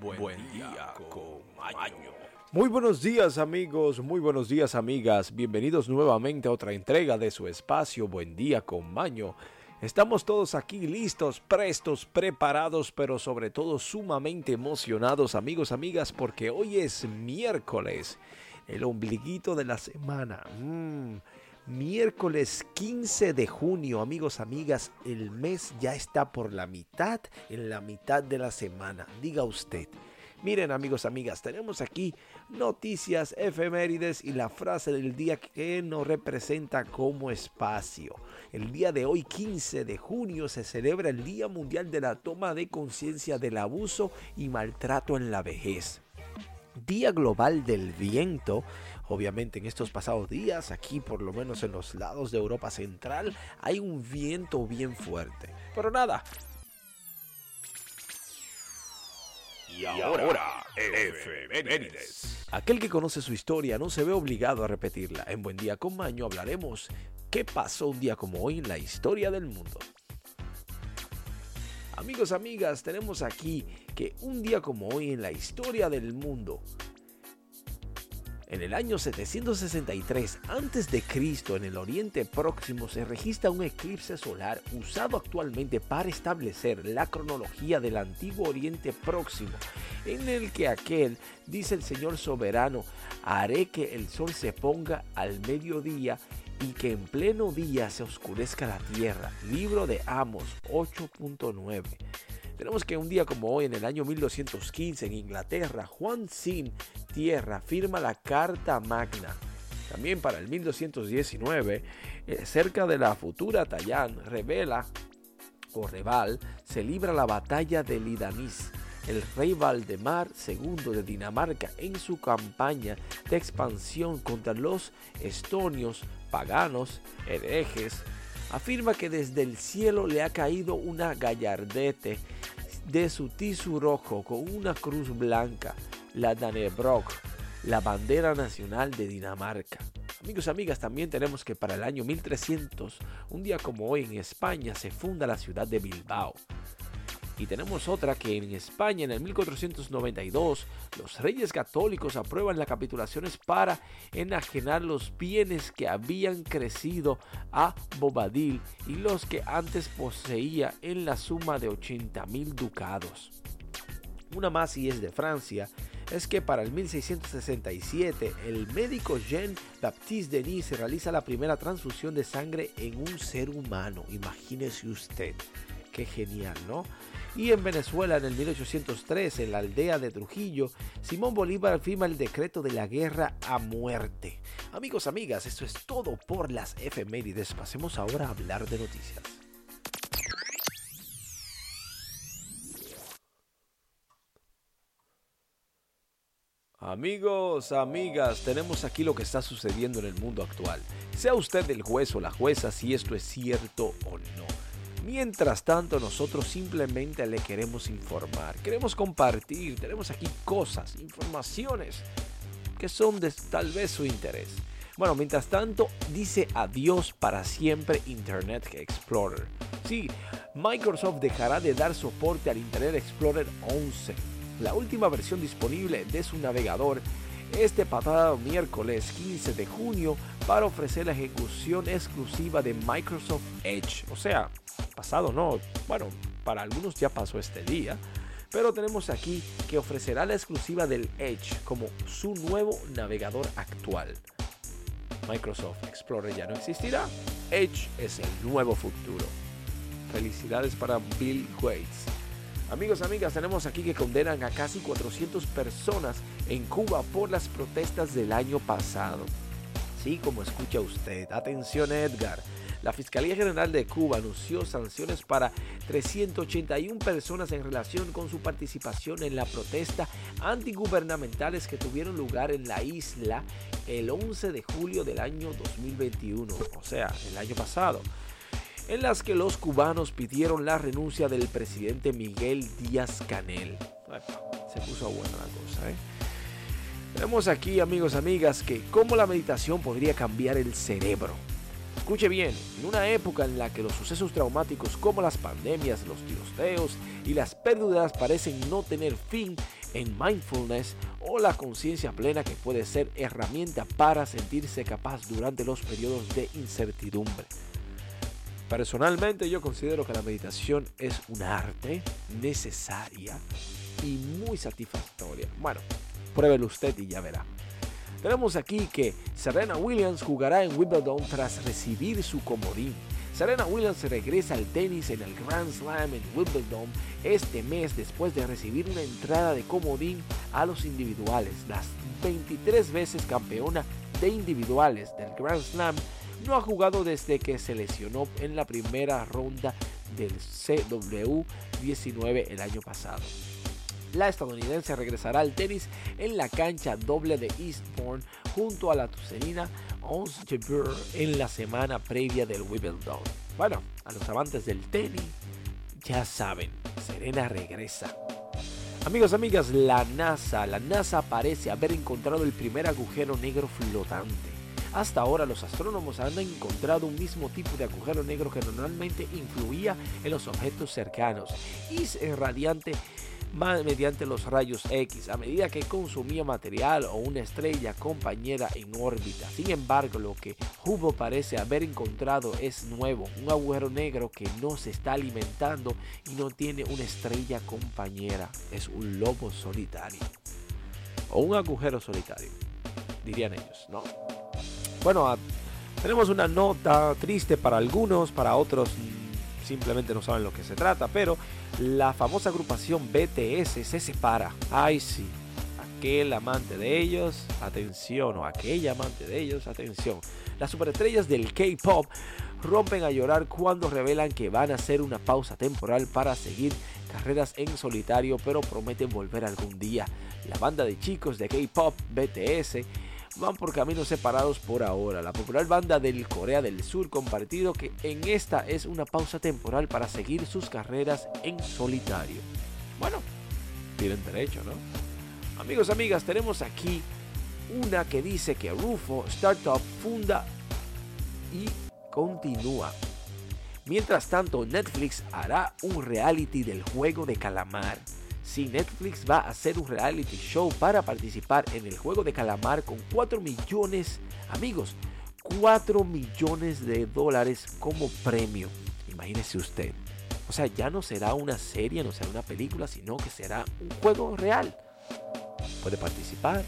Buen, día con Maño. Muy buenos días amigos, muy buenos días amigas, bienvenidos nuevamente a otra entrega de su espacio Buen día con Maño. Estamos todos aquí listos, prestos, preparados, pero sobre todo sumamente emocionados amigos, amigas, porque hoy es miércoles, el ombliguito de la semana. Mm, miércoles 15 de junio, amigos, amigas, el mes ya está por la mitad, en la mitad de la semana. Diga usted. Miren amigos, amigas, tenemos aquí noticias, efemérides y la frase del día que nos representa como espacio. El día de hoy, 15 de junio, se celebra el Día Mundial de la Toma de Conciencia del Abuso y Maltrato en la Vejez. Día Global del Viento. Obviamente en estos pasados días, aquí por lo menos en los lados de Europa Central, hay un viento bien fuerte. Pero nada. Y ahora, efemérides. Aquel que conoce su historia no se ve obligado a repetirla. En Buen Día con Maño hablaremos qué pasó un día como hoy en la historia del mundo. Amigos, amigas, tenemos aquí que un día como hoy en la historia del mundo, en el año 763 a.C., en el Oriente Próximo, se registra un eclipse solar usado actualmente para establecer la cronología del antiguo Oriente Próximo, en el que aquel, dice el Señor soberano, haré que el sol se ponga al mediodía y que en pleno día se oscurezca la tierra. Libro de Amos 8.9. Tenemos que un día como hoy, en el año 1215, en Inglaterra, Juan Sin Tierra firma la Carta Magna. También para el 1219, eh, cerca de la futura Tallán, revela o Reval, se libra la batalla de Lidanis. El rey Valdemar II de Dinamarca en su campaña de expansión contra los estonios, paganos, herejes, afirma que desde el cielo le ha caído una gallardete de su tisu rojo con una cruz blanca, la Dannebrog, la bandera nacional de Dinamarca. Amigos y amigas, también tenemos que para el año 1300, un día como hoy en España, se funda la ciudad de Bilbao. Y tenemos otra que en España en el 1492 los reyes católicos aprueban las capitulaciones para enajenar los bienes que habían crecido a Bobadil y los que antes poseía en la suma de 80 mil ducados. Una más y es de Francia, es que para el 1667 el médico Jean-Baptiste Denis realiza la primera transfusión de sangre en un ser humano. Imagínese usted, qué genial, ¿no? Y en Venezuela, en el 1803, en la aldea de Trujillo, Simón Bolívar firma el decreto de la guerra a muerte. Amigos, amigas, esto es todo por las efemérides. Pasemos ahora a hablar de noticias. Amigos, amigas, tenemos aquí lo que está sucediendo en el mundo actual. Sea usted el juez o la jueza si esto es cierto o no. Mientras tanto, nosotros simplemente le queremos informar, queremos compartir, tenemos aquí cosas, informaciones que son de tal vez su interés. Bueno, mientras tanto, dice adiós para siempre Internet Explorer. Sí, Microsoft dejará de dar soporte al Internet Explorer 11, la última versión disponible de su navegador este pasado miércoles 15 de junio para ofrecer la ejecución exclusiva de Microsoft Edge. O sea, pasado no, bueno, para algunos ya pasó este día, pero tenemos aquí que ofrecerá la exclusiva del Edge como su nuevo navegador actual. Microsoft Explorer ya no existirá, Edge es el nuevo futuro. Felicidades para Bill Gates. Amigos, amigas, tenemos aquí que condenan a casi 400 personas en Cuba por las protestas del año pasado. Sí, como escucha usted. Atención Edgar. La Fiscalía General de Cuba anunció sanciones para 381 personas en relación con su participación en la protesta antigubernamentales que tuvieron lugar en la isla el 11 de julio del año 2021, o sea, el año pasado, en las que los cubanos pidieron la renuncia del presidente Miguel Díaz Canel. Se puso buena la cosa, ¿eh? Tenemos aquí, amigos, amigas, que cómo la meditación podría cambiar el cerebro. Escuche bien, en una época en la que los sucesos traumáticos como las pandemias, los tiroteos y las pérdidas parecen no tener fin, en mindfulness o la conciencia plena que puede ser herramienta para sentirse capaz durante los periodos de incertidumbre. Personalmente yo considero que la meditación es un arte necesaria y muy satisfactoria. Bueno, pruébelo usted y ya verá. Tenemos aquí que Serena Williams jugará en Wimbledon tras recibir su comodín. Serena Williams regresa al tenis en el Grand Slam en Wimbledon este mes después de recibir una entrada de comodín a los individuales. Las 23 veces campeona de individuales del Grand Slam no ha jugado desde que se lesionó en la primera ronda del CW19 el año pasado. La estadounidense regresará al tenis en la cancha doble de Eastbourne junto a la tucelina Ons en la semana previa del Wimbledon. Bueno, a los amantes del tenis ya saben, Serena regresa. Amigos, amigas, la NASA, la NASA parece haber encontrado el primer agujero negro flotante. Hasta ahora los astrónomos han encontrado un mismo tipo de agujero negro que normalmente influía en los objetos cercanos y es radiante mediante los rayos X a medida que consumía material o una estrella compañera en órbita. Sin embargo, lo que Hubble parece haber encontrado es nuevo, un agujero negro que no se está alimentando y no tiene una estrella compañera. Es un lobo solitario. O un agujero solitario, dirían ellos, ¿no? Bueno, tenemos una nota triste para algunos, para otros simplemente no saben lo que se trata, pero la famosa agrupación BTS se separa. Ay, sí, aquel amante de ellos, atención, o aquella amante de ellos, atención. Las superestrellas del K-Pop rompen a llorar cuando revelan que van a hacer una pausa temporal para seguir carreras en solitario, pero prometen volver algún día. La banda de chicos de K-Pop BTS van por caminos separados por ahora. La popular banda del Corea del Sur compartido que en esta es una pausa temporal para seguir sus carreras en solitario. Bueno, tienen derecho, ¿no? Amigos, amigas, tenemos aquí una que dice que Rufo Startup funda y continúa. Mientras tanto, Netflix hará un reality del juego de calamar si Netflix va a hacer un reality show para participar en el juego de calamar con 4 millones, amigos, 4 millones de dólares como premio. Imagínese usted. O sea, ya no será una serie, no será una película, sino que será un juego real. Puede participar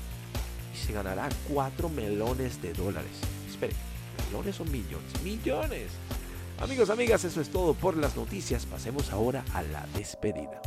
y se ganará 4 melones de dólares. Espere, melones o millones. Millones. Amigos, amigas, eso es todo por las noticias. Pasemos ahora a la despedida.